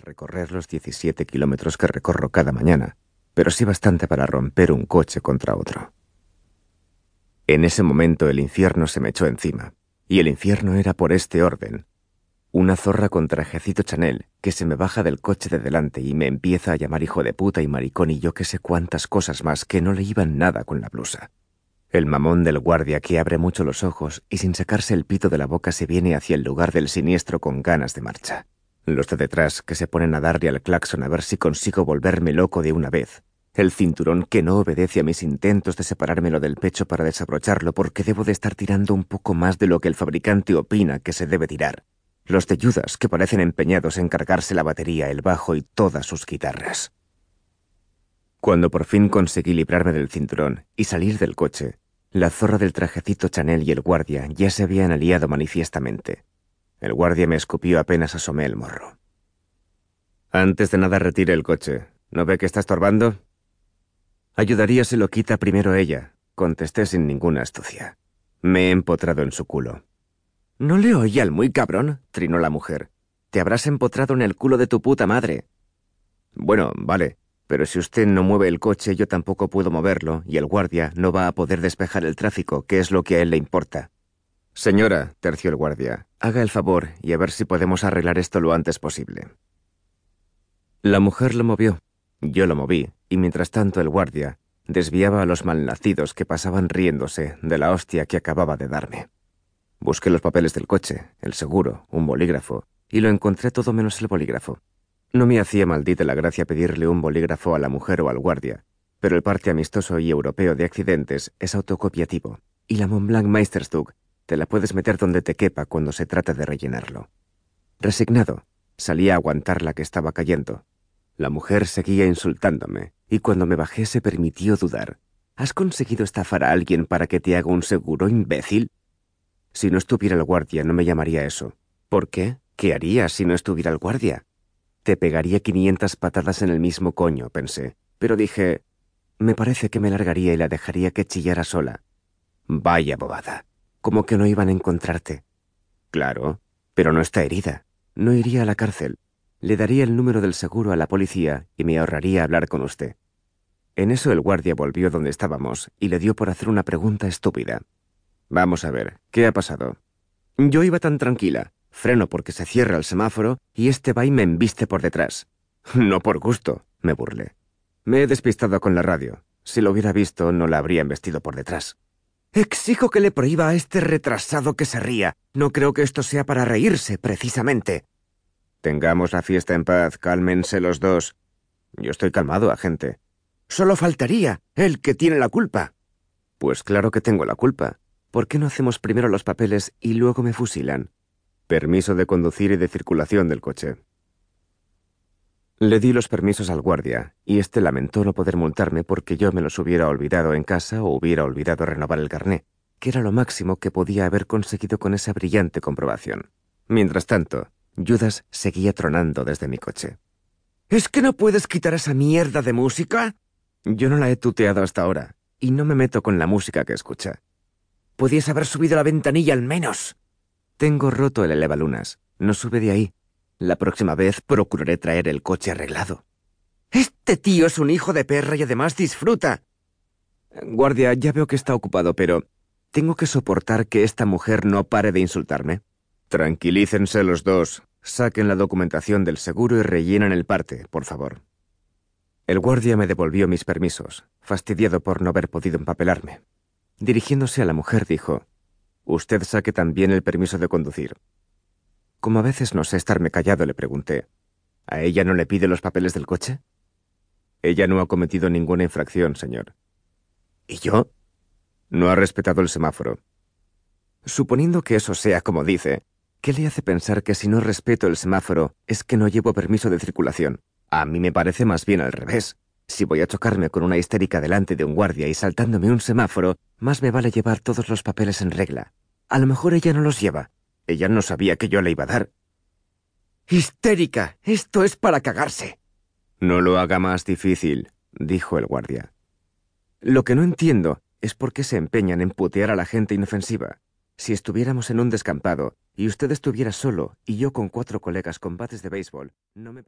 recorrer los 17 kilómetros que recorro cada mañana, pero sí bastante para romper un coche contra otro. En ese momento el infierno se me echó encima, y el infierno era por este orden. Una zorra con trajecito Chanel que se me baja del coche de delante y me empieza a llamar hijo de puta y maricón y yo que sé cuántas cosas más que no le iban nada con la blusa. El mamón del guardia que abre mucho los ojos y sin sacarse el pito de la boca se viene hacia el lugar del siniestro con ganas de marcha. Los de detrás que se ponen a darle al claxon a ver si consigo volverme loco de una vez. El cinturón que no obedece a mis intentos de separármelo del pecho para desabrocharlo porque debo de estar tirando un poco más de lo que el fabricante opina que se debe tirar. Los de Judas que parecen empeñados en cargarse la batería, el bajo y todas sus guitarras. Cuando por fin conseguí librarme del cinturón y salir del coche, la zorra del trajecito Chanel y el guardia ya se habían aliado manifiestamente. El guardia me escupió apenas asomé el morro. Antes de nada retire el coche. ¿No ve que está estorbando? Ayudaría si lo quita primero ella, contesté sin ninguna astucia. Me he empotrado en su culo. No le oí al muy cabrón, trinó la mujer. Te habrás empotrado en el culo de tu puta madre. Bueno, vale, pero si usted no mueve el coche, yo tampoco puedo moverlo, y el guardia no va a poder despejar el tráfico, que es lo que a él le importa. Señora, terció el guardia, haga el favor y a ver si podemos arreglar esto lo antes posible. La mujer lo movió, yo lo moví, y mientras tanto el guardia desviaba a los malnacidos que pasaban riéndose de la hostia que acababa de darme. Busqué los papeles del coche, el seguro, un bolígrafo, y lo encontré todo menos el bolígrafo. No me hacía maldita la gracia pedirle un bolígrafo a la mujer o al guardia, pero el parte amistoso y europeo de accidentes es autocopiativo, y la Montblanc Meisterstück te la puedes meter donde te quepa cuando se trata de rellenarlo. Resignado, salí a aguantar la que estaba cayendo. La mujer seguía insultándome, y cuando me bajé se permitió dudar. ¿Has conseguido estafar a alguien para que te haga un seguro, imbécil? Si no estuviera el guardia no me llamaría eso. ¿Por qué? ¿Qué haría si no estuviera el guardia? Te pegaría quinientas patadas en el mismo coño, pensé, pero dije, me parece que me largaría y la dejaría que chillara sola. Vaya bobada. Como que no iban a encontrarte. Claro, pero no está herida. No iría a la cárcel. Le daría el número del seguro a la policía y me ahorraría hablar con usted. En eso el guardia volvió donde estábamos y le dio por hacer una pregunta estúpida. Vamos a ver, ¿qué ha pasado? Yo iba tan tranquila. Freno porque se cierra el semáforo y este va y me embiste por detrás. No por gusto, me burlé. Me he despistado con la radio. Si lo hubiera visto, no la habría embestido por detrás. Exijo que le prohíba a este retrasado que se ría. No creo que esto sea para reírse, precisamente. Tengamos la fiesta en paz, cálmense los dos. Yo estoy calmado, agente. Solo faltaría, él que tiene la culpa. Pues claro que tengo la culpa. ¿Por qué no hacemos primero los papeles y luego me fusilan? Permiso de conducir y de circulación del coche. Le di los permisos al guardia, y éste lamentó no poder multarme porque yo me los hubiera olvidado en casa o hubiera olvidado renovar el carné, que era lo máximo que podía haber conseguido con esa brillante comprobación. Mientras tanto, Judas seguía tronando desde mi coche. ¿Es que no puedes quitar esa mierda de música? Yo no la he tuteado hasta ahora, y no me meto con la música que escucha. Podías haber subido la ventanilla al menos. Tengo roto el elevalunas. No sube de ahí. La próxima vez procuraré traer el coche arreglado. Este tío es un hijo de perra y además disfruta. Guardia, ya veo que está ocupado, pero ¿tengo que soportar que esta mujer no pare de insultarme? Tranquilícense los dos. Saquen la documentación del seguro y rellenen el parte, por favor. El guardia me devolvió mis permisos, fastidiado por no haber podido empapelarme. Dirigiéndose a la mujer, dijo, Usted saque también el permiso de conducir. Como a veces no sé estarme callado, le pregunté. ¿A ella no le pide los papeles del coche? Ella no ha cometido ninguna infracción, señor. ¿Y yo? No ha respetado el semáforo. Suponiendo que eso sea como dice, ¿qué le hace pensar que si no respeto el semáforo es que no llevo permiso de circulación? A mí me parece más bien al revés. Si voy a chocarme con una histérica delante de un guardia y saltándome un semáforo, más me vale llevar todos los papeles en regla. A lo mejor ella no los lleva. Ella no sabía que yo le iba a dar. Histérica. Esto es para cagarse. No lo haga más difícil, dijo el guardia. Lo que no entiendo es por qué se empeñan en putear a la gente inofensiva. Si estuviéramos en un descampado y usted estuviera solo y yo con cuatro colegas con bates de béisbol, no me